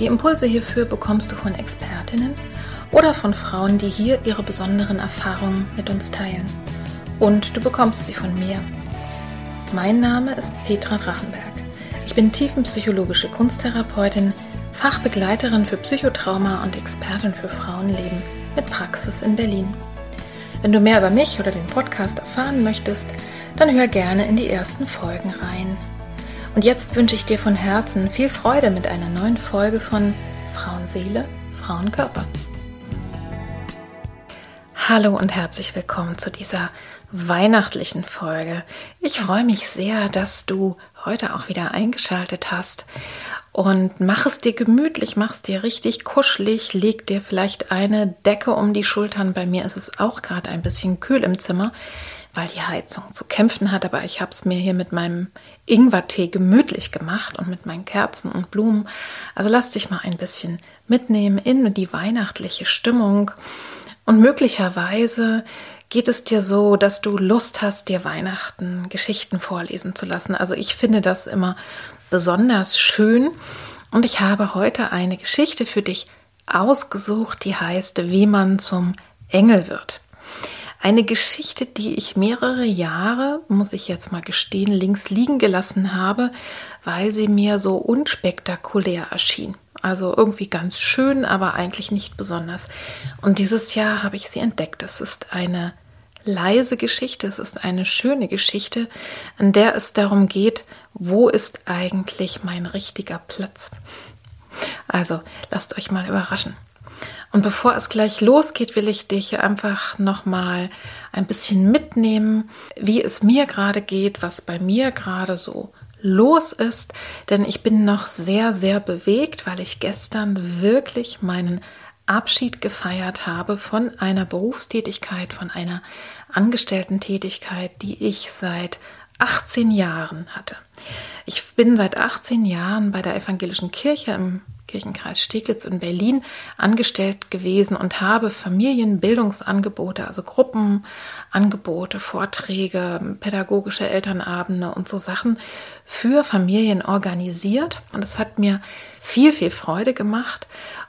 Die Impulse hierfür bekommst du von Expertinnen oder von Frauen, die hier ihre besonderen Erfahrungen mit uns teilen. Und du bekommst sie von mir. Mein Name ist Petra Drachenberg. Ich bin tiefenpsychologische Kunsttherapeutin, Fachbegleiterin für Psychotrauma und Expertin für Frauenleben mit Praxis in Berlin. Wenn du mehr über mich oder den Podcast erfahren möchtest, dann hör gerne in die ersten Folgen rein. Und jetzt wünsche ich dir von Herzen viel Freude mit einer neuen Folge von Frauenseele, Frauenkörper. Hallo und herzlich willkommen zu dieser weihnachtlichen Folge. Ich freue mich sehr, dass du heute auch wieder eingeschaltet hast und mach es dir gemütlich, mach es dir richtig kuschelig, leg dir vielleicht eine Decke um die Schultern. Bei mir ist es auch gerade ein bisschen kühl im Zimmer weil die Heizung zu kämpfen hat. Aber ich habe es mir hier mit meinem Ingwertee gemütlich gemacht und mit meinen Kerzen und Blumen. Also lass dich mal ein bisschen mitnehmen in die weihnachtliche Stimmung. Und möglicherweise geht es dir so, dass du Lust hast, dir Weihnachten Geschichten vorlesen zu lassen. Also ich finde das immer besonders schön. Und ich habe heute eine Geschichte für dich ausgesucht, die heißt, wie man zum Engel wird. Eine Geschichte, die ich mehrere Jahre, muss ich jetzt mal gestehen, links liegen gelassen habe, weil sie mir so unspektakulär erschien. Also irgendwie ganz schön, aber eigentlich nicht besonders. Und dieses Jahr habe ich sie entdeckt. Es ist eine leise Geschichte, es ist eine schöne Geschichte, in der es darum geht, wo ist eigentlich mein richtiger Platz. Also lasst euch mal überraschen. Und bevor es gleich losgeht, will ich dich einfach nochmal ein bisschen mitnehmen, wie es mir gerade geht, was bei mir gerade so los ist. Denn ich bin noch sehr, sehr bewegt, weil ich gestern wirklich meinen Abschied gefeiert habe von einer Berufstätigkeit, von einer Angestellten-Tätigkeit, die ich seit 18 Jahren hatte. Ich bin seit 18 Jahren bei der Evangelischen Kirche im Kirchenkreis Steglitz in Berlin angestellt gewesen und habe Familienbildungsangebote, also Gruppenangebote, Vorträge, pädagogische Elternabende und so Sachen für Familien organisiert. Und es hat mir viel, viel Freude gemacht.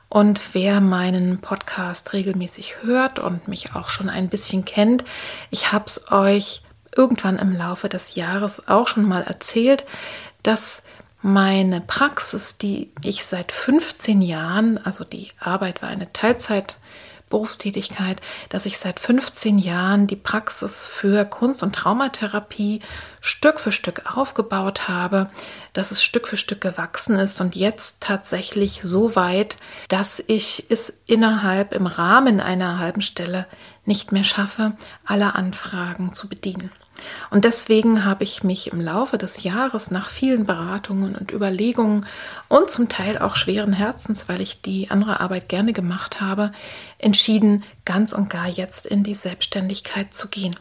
Und wer meinen Podcast regelmäßig hört und mich auch schon ein bisschen kennt, ich habe es euch irgendwann im Laufe des Jahres auch schon mal erzählt, dass meine Praxis, die ich seit 15 Jahren, also die Arbeit war eine Teilzeit, Berufstätigkeit, dass ich seit 15 Jahren die Praxis für Kunst- und Traumatherapie Stück für Stück aufgebaut habe, dass es Stück für Stück gewachsen ist und jetzt tatsächlich so weit, dass ich es innerhalb im Rahmen einer halben Stelle nicht mehr schaffe, alle Anfragen zu bedienen. Und deswegen habe ich mich im Laufe des Jahres nach vielen Beratungen und Überlegungen und zum Teil auch schweren Herzens, weil ich die andere Arbeit gerne gemacht habe, entschieden, ganz und gar jetzt in die Selbstständigkeit zu gehen.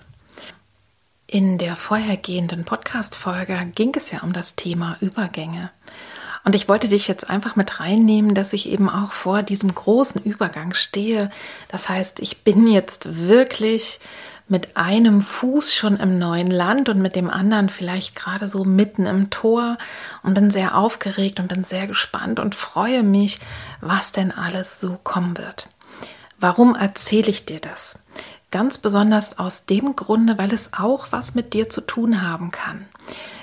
In der vorhergehenden Podcast-Folge ging es ja um das Thema Übergänge. Und ich wollte dich jetzt einfach mit reinnehmen, dass ich eben auch vor diesem großen Übergang stehe. Das heißt, ich bin jetzt wirklich mit einem Fuß schon im neuen Land und mit dem anderen vielleicht gerade so mitten im Tor und bin sehr aufgeregt und bin sehr gespannt und freue mich, was denn alles so kommen wird. Warum erzähle ich dir das? Ganz besonders aus dem Grunde, weil es auch was mit dir zu tun haben kann.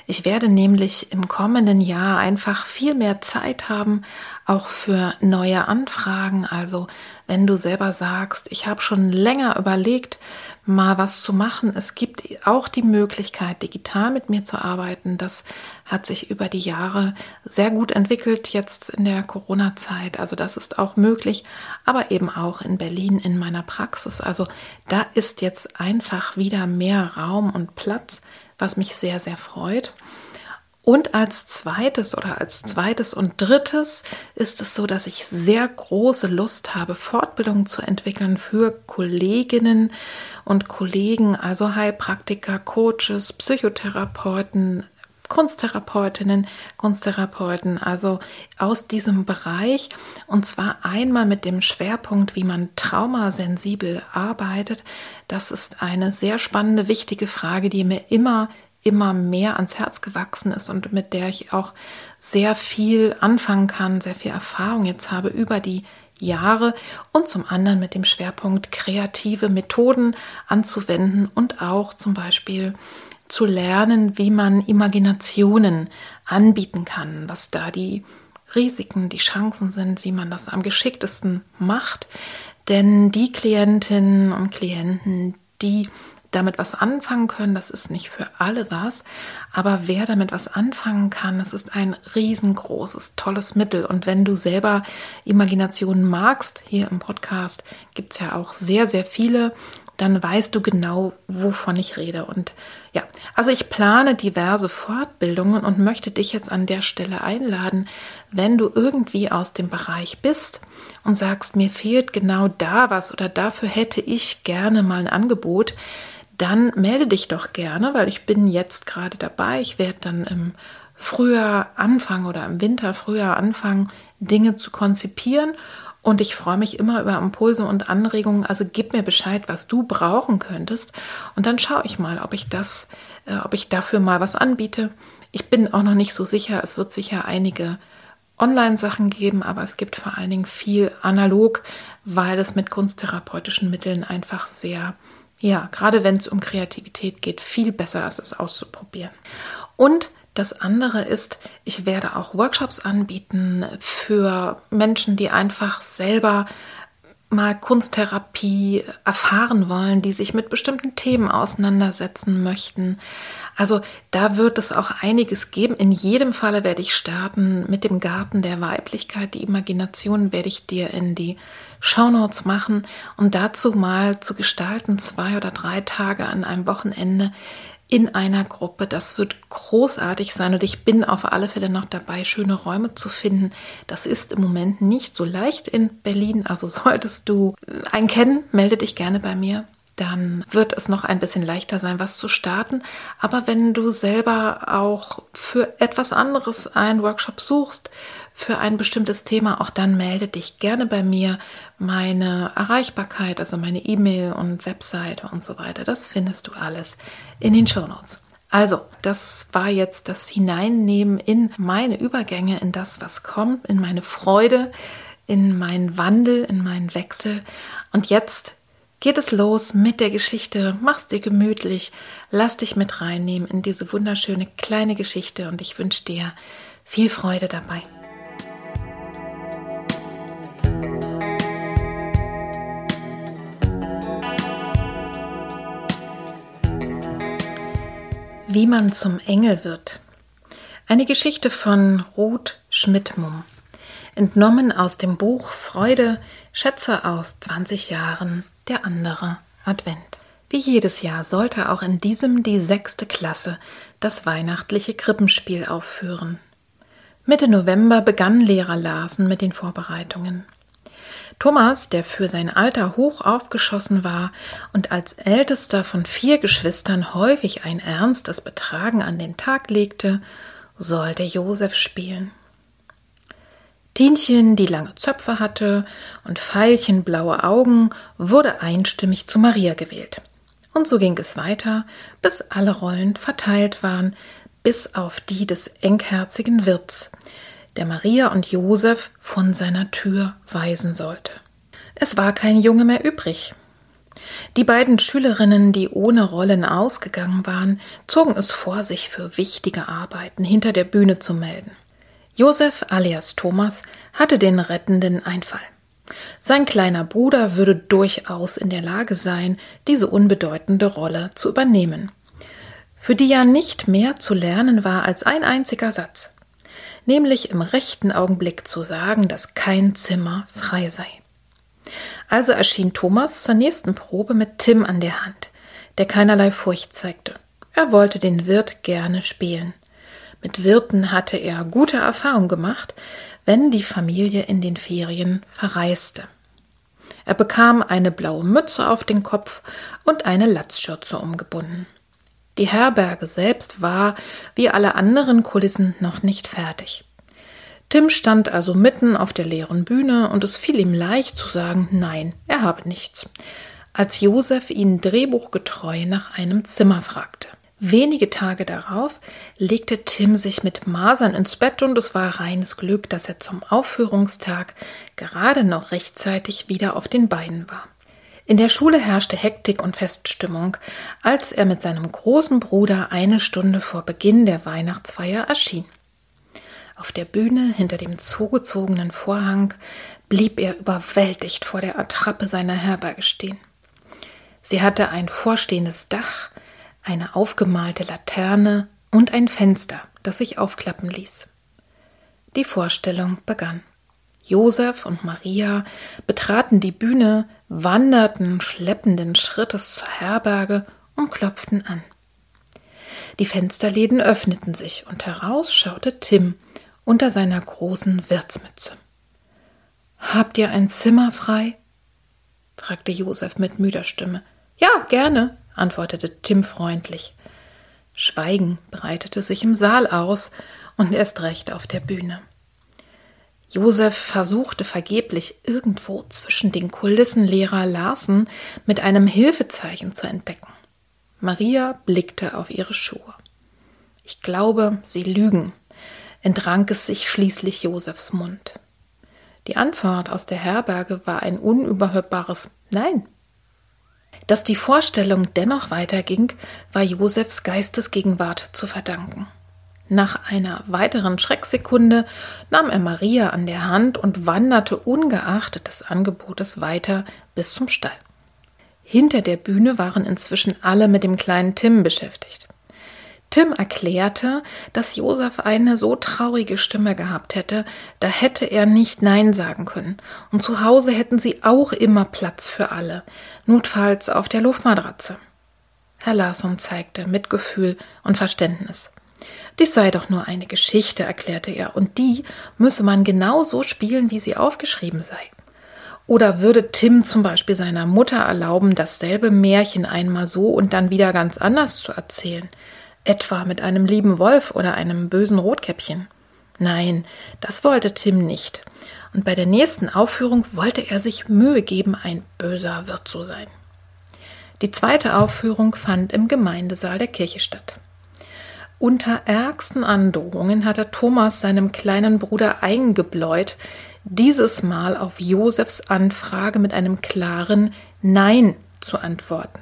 Ich werde nämlich im kommenden Jahr einfach viel mehr Zeit haben, auch für neue Anfragen. Also wenn du selber sagst, ich habe schon länger überlegt, mal was zu machen. Es gibt auch die Möglichkeit, digital mit mir zu arbeiten. Das hat sich über die Jahre sehr gut entwickelt, jetzt in der Corona-Zeit. Also das ist auch möglich, aber eben auch in Berlin in meiner Praxis. Also da ist jetzt einfach wieder mehr Raum und Platz was mich sehr, sehr freut. Und als zweites oder als zweites und drittes ist es so, dass ich sehr große Lust habe, Fortbildungen zu entwickeln für Kolleginnen und Kollegen, also Heilpraktiker, Coaches, Psychotherapeuten, Kunsttherapeutinnen, Kunsttherapeuten, also aus diesem Bereich und zwar einmal mit dem Schwerpunkt, wie man traumasensibel arbeitet. Das ist eine sehr spannende, wichtige Frage, die mir immer immer mehr ans Herz gewachsen ist und mit der ich auch sehr viel anfangen kann, sehr viel Erfahrung jetzt habe über die Jahre und zum anderen mit dem Schwerpunkt kreative Methoden anzuwenden und auch zum Beispiel zu lernen, wie man Imaginationen anbieten kann, was da die Risiken, die Chancen sind, wie man das am geschicktesten macht. Denn die Klientinnen und Klienten, die damit was anfangen können, das ist nicht für alle was, aber wer damit was anfangen kann, das ist ein riesengroßes, tolles Mittel. Und wenn du selber Imaginationen magst, hier im Podcast gibt es ja auch sehr, sehr viele, dann weißt du genau, wovon ich rede. Und ja, also ich plane diverse Fortbildungen und möchte dich jetzt an der Stelle einladen, wenn du irgendwie aus dem Bereich bist und sagst, mir fehlt genau da was oder dafür hätte ich gerne mal ein Angebot, dann melde dich doch gerne, weil ich bin jetzt gerade dabei. Ich werde dann im Frühjahr anfangen oder im Winter, Frühjahr anfangen, Dinge zu konzipieren. Und ich freue mich immer über Impulse und Anregungen. Also gib mir Bescheid, was du brauchen könntest. Und dann schaue ich mal, ob ich das, äh, ob ich dafür mal was anbiete. Ich bin auch noch nicht so sicher. Es wird sicher einige Online-Sachen geben, aber es gibt vor allen Dingen viel analog, weil es mit kunsttherapeutischen Mitteln einfach sehr ja, gerade wenn es um Kreativität geht, viel besser ist es auszuprobieren. Und das andere ist, ich werde auch Workshops anbieten für Menschen, die einfach selber mal Kunsttherapie erfahren wollen, die sich mit bestimmten Themen auseinandersetzen möchten. Also da wird es auch einiges geben. In jedem Falle werde ich starten mit dem Garten der Weiblichkeit. Die Imagination werde ich dir in die Shownotes machen und dazu mal zu gestalten, zwei oder drei Tage an einem Wochenende in einer Gruppe. Das wird großartig sein und ich bin auf alle Fälle noch dabei, schöne Räume zu finden. Das ist im Moment nicht so leicht in Berlin. Also solltest du einen kennen, melde dich gerne bei mir. Dann wird es noch ein bisschen leichter sein, was zu starten. Aber wenn du selber auch für etwas anderes einen Workshop suchst, für ein bestimmtes Thema, auch dann melde dich gerne bei mir. Meine Erreichbarkeit, also meine E-Mail und Webseite und so weiter, das findest du alles in den Show Notes. Also, das war jetzt das Hineinnehmen in meine Übergänge, in das, was kommt, in meine Freude, in meinen Wandel, in meinen Wechsel. Und jetzt geht es los mit der Geschichte. Mach's dir gemütlich, lass dich mit reinnehmen in diese wunderschöne kleine Geschichte und ich wünsche dir viel Freude dabei. Wie man zum Engel wird. Eine Geschichte von Ruth Schmidtmumm. Entnommen aus dem Buch Freude, Schätze aus 20 Jahren, der andere Advent. Wie jedes Jahr sollte auch in diesem die sechste Klasse das weihnachtliche Krippenspiel aufführen. Mitte November begann Lehrer Larsen mit den Vorbereitungen. Thomas, der für sein Alter hoch aufgeschossen war und als ältester von vier Geschwistern häufig ein ernstes Betragen an den Tag legte, sollte Josef spielen. Tinchen, die lange Zöpfe hatte und Veilchen blaue Augen, wurde einstimmig zu Maria gewählt. Und so ging es weiter, bis alle Rollen verteilt waren, bis auf die des engherzigen Wirts, der Maria und Josef von seiner Tür weisen sollte. Es war kein Junge mehr übrig. Die beiden Schülerinnen, die ohne Rollen ausgegangen waren, zogen es vor, sich für wichtige Arbeiten hinter der Bühne zu melden. Josef alias Thomas hatte den rettenden Einfall. Sein kleiner Bruder würde durchaus in der Lage sein, diese unbedeutende Rolle zu übernehmen, für die ja nicht mehr zu lernen war als ein einziger Satz nämlich im rechten Augenblick zu sagen, dass kein Zimmer frei sei. Also erschien Thomas zur nächsten Probe mit Tim an der Hand, der keinerlei Furcht zeigte. Er wollte den Wirt gerne spielen. Mit Wirten hatte er gute Erfahrungen gemacht, wenn die Familie in den Ferien verreiste. Er bekam eine blaue Mütze auf den Kopf und eine Latzschürze umgebunden. Die Herberge selbst war, wie alle anderen Kulissen, noch nicht fertig. Tim stand also mitten auf der leeren Bühne und es fiel ihm leicht zu sagen, nein, er habe nichts, als Josef ihn drehbuchgetreu nach einem Zimmer fragte. Wenige Tage darauf legte Tim sich mit Masern ins Bett und es war reines Glück, dass er zum Aufführungstag gerade noch rechtzeitig wieder auf den Beinen war. In der Schule herrschte Hektik und Feststimmung, als er mit seinem großen Bruder eine Stunde vor Beginn der Weihnachtsfeier erschien. Auf der Bühne hinter dem zugezogenen Vorhang blieb er überwältigt vor der Attrappe seiner Herberge stehen. Sie hatte ein vorstehendes Dach, eine aufgemalte Laterne und ein Fenster, das sich aufklappen ließ. Die Vorstellung begann. Josef und Maria betraten die Bühne, wanderten schleppenden Schrittes zur Herberge und klopften an. Die Fensterläden öffneten sich und heraus schaute Tim unter seiner großen Wirtsmütze. Habt ihr ein Zimmer frei? fragte Josef mit müder Stimme. Ja, gerne, antwortete Tim freundlich. Schweigen breitete sich im Saal aus und erst recht auf der Bühne. Josef versuchte vergeblich irgendwo zwischen den Kulissen Lehrer Larsen mit einem Hilfezeichen zu entdecken. Maria blickte auf ihre Schuhe. Ich glaube, sie lügen, entrang es sich schließlich Josefs Mund. Die Antwort aus der Herberge war ein unüberhörbares Nein. Dass die Vorstellung dennoch weiterging, war Josefs Geistesgegenwart zu verdanken. Nach einer weiteren Schrecksekunde nahm er Maria an der Hand und wanderte ungeachtet des Angebotes weiter bis zum Stall. Hinter der Bühne waren inzwischen alle mit dem kleinen Tim beschäftigt. Tim erklärte, dass Josef eine so traurige Stimme gehabt hätte, da hätte er nicht Nein sagen können. Und zu Hause hätten sie auch immer Platz für alle, notfalls auf der Luftmatratze. Herr Larsson zeigte Mitgefühl und Verständnis. Dies sei doch nur eine Geschichte, erklärte er, und die müsse man genau so spielen, wie sie aufgeschrieben sei. Oder würde Tim zum Beispiel seiner Mutter erlauben, dasselbe Märchen einmal so und dann wieder ganz anders zu erzählen? Etwa mit einem lieben Wolf oder einem bösen Rotkäppchen. Nein, das wollte Tim nicht. Und bei der nächsten Aufführung wollte er sich Mühe geben, ein böser Wirt zu sein. Die zweite Aufführung fand im Gemeindesaal der Kirche statt. Unter ärgsten Androhungen hatte Thomas seinem kleinen Bruder eingebläut, dieses Mal auf Josefs Anfrage mit einem klaren Nein zu antworten.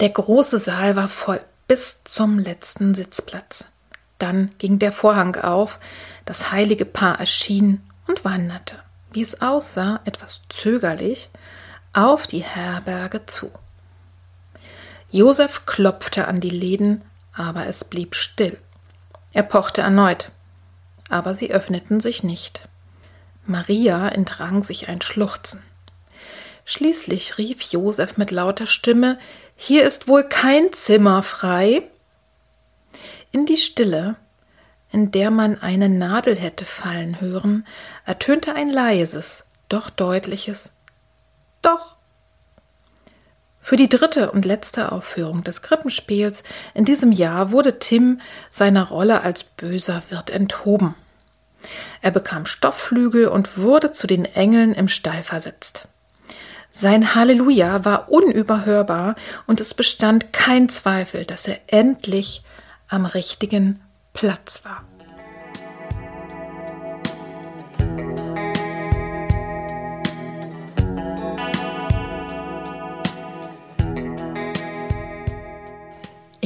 Der große Saal war voll bis zum letzten Sitzplatz. Dann ging der Vorhang auf, das heilige Paar erschien und wanderte, wie es aussah, etwas zögerlich, auf die Herberge zu. Josef klopfte an die Läden, aber es blieb still. Er pochte erneut, aber sie öffneten sich nicht. Maria entrang sich ein Schluchzen. Schließlich rief Josef mit lauter Stimme Hier ist wohl kein Zimmer frei. In die Stille, in der man eine Nadel hätte fallen hören, ertönte ein leises, doch deutliches Doch. Für die dritte und letzte Aufführung des Krippenspiels in diesem Jahr wurde Tim seiner Rolle als böser Wirt enthoben. Er bekam Stoffflügel und wurde zu den Engeln im Stall versetzt. Sein Halleluja war unüberhörbar und es bestand kein Zweifel, dass er endlich am richtigen Platz war.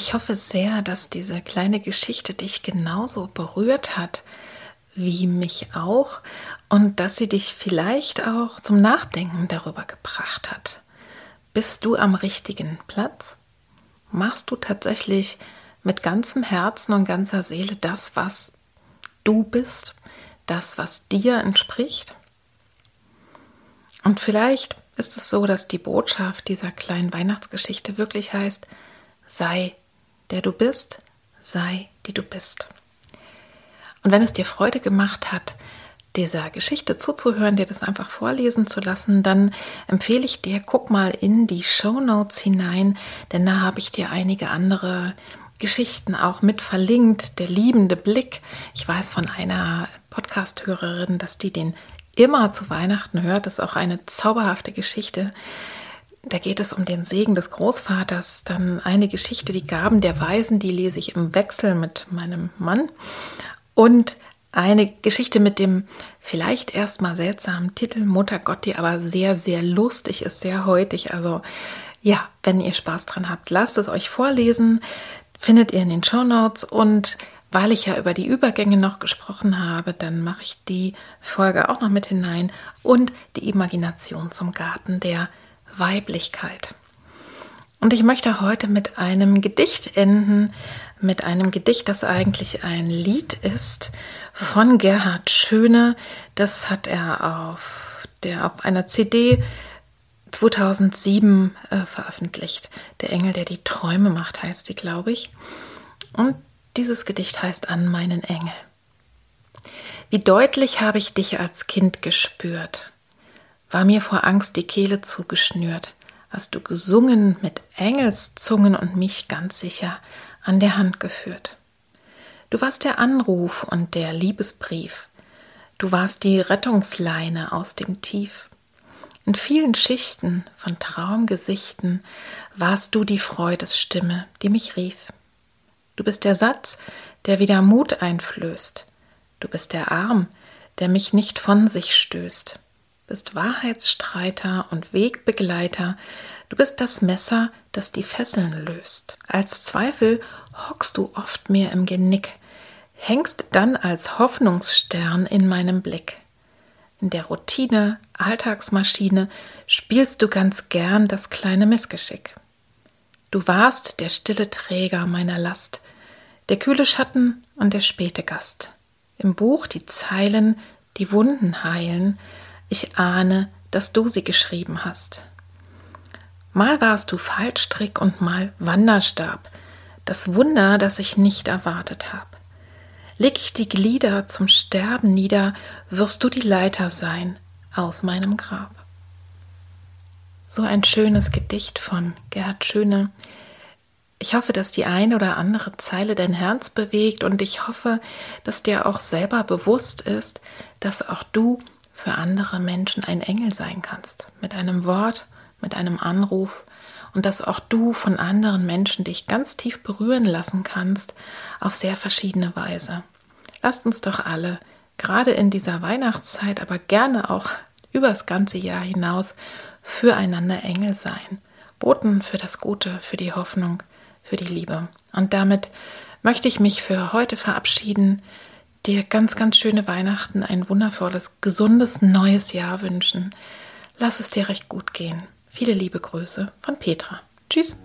Ich hoffe sehr, dass diese kleine Geschichte dich genauso berührt hat wie mich auch und dass sie dich vielleicht auch zum Nachdenken darüber gebracht hat. Bist du am richtigen Platz? Machst du tatsächlich mit ganzem Herzen und ganzer Seele das, was du bist, das, was dir entspricht? Und vielleicht ist es so, dass die Botschaft dieser kleinen Weihnachtsgeschichte wirklich heißt, sei der du bist, sei die du bist. Und wenn es dir Freude gemacht hat, dieser Geschichte zuzuhören, dir das einfach vorlesen zu lassen, dann empfehle ich dir, guck mal in die Show Notes hinein, denn da habe ich dir einige andere Geschichten auch mit verlinkt. Der liebende Blick. Ich weiß von einer Podcast-Hörerin, dass die den immer zu Weihnachten hört. Das ist auch eine zauberhafte Geschichte. Da geht es um den Segen des Großvaters. Dann eine Geschichte, die Gaben der Weisen, die lese ich im Wechsel mit meinem Mann. Und eine Geschichte mit dem vielleicht erstmal seltsamen Titel Mutter Gott, die aber sehr, sehr lustig ist, sehr heutig. Also ja, wenn ihr Spaß dran habt, lasst es euch vorlesen. Findet ihr in den Show Notes und weil ich ja über die Übergänge noch gesprochen habe, dann mache ich die Folge auch noch mit hinein und die Imagination zum Garten der Weiblichkeit. Und ich möchte heute mit einem Gedicht enden, mit einem Gedicht, das eigentlich ein Lied ist von Gerhard Schöne. Das hat er auf, der, auf einer CD 2007 äh, veröffentlicht. Der Engel, der die Träume macht, heißt die, glaube ich. Und dieses Gedicht heißt An meinen Engel. Wie deutlich habe ich dich als Kind gespürt, war mir vor Angst die Kehle zugeschnürt hast du gesungen mit Engelszungen und mich ganz sicher an der Hand geführt. Du warst der Anruf und der Liebesbrief. Du warst die Rettungsleine aus dem Tief. In vielen Schichten von Traumgesichten warst du die Freudesstimme, die mich rief. Du bist der Satz, der wieder Mut einflößt. Du bist der Arm, der mich nicht von sich stößt bist Wahrheitsstreiter und Wegbegleiter. Du bist das Messer, das die Fesseln löst. Als Zweifel hockst du oft mir im Genick, hängst dann als Hoffnungsstern in meinem Blick. In der Routine, Alltagsmaschine spielst du ganz gern das kleine Missgeschick. Du warst der stille Träger meiner Last, der kühle Schatten und der späte Gast. Im Buch die Zeilen, die Wunden heilen, ich ahne, dass du sie geschrieben hast. Mal warst du Fallstrick und mal Wanderstab, das Wunder, das ich nicht erwartet hab. Leg ich die Glieder zum Sterben nieder, wirst du die Leiter sein aus meinem Grab. So ein schönes Gedicht von Gerhard Schöne. Ich hoffe, dass die eine oder andere Zeile dein Herz bewegt und ich hoffe, dass dir auch selber bewusst ist, dass auch du für andere Menschen ein Engel sein kannst. Mit einem Wort, mit einem Anruf und dass auch du von anderen Menschen dich ganz tief berühren lassen kannst auf sehr verschiedene Weise. Lasst uns doch alle, gerade in dieser Weihnachtszeit, aber gerne auch übers ganze Jahr hinaus, füreinander Engel sein. Boten für das Gute, für die Hoffnung, für die Liebe. Und damit möchte ich mich für heute verabschieden dir ganz, ganz schöne Weihnachten, ein wundervolles, gesundes neues Jahr wünschen. Lass es dir recht gut gehen. Viele liebe Grüße von Petra. Tschüss.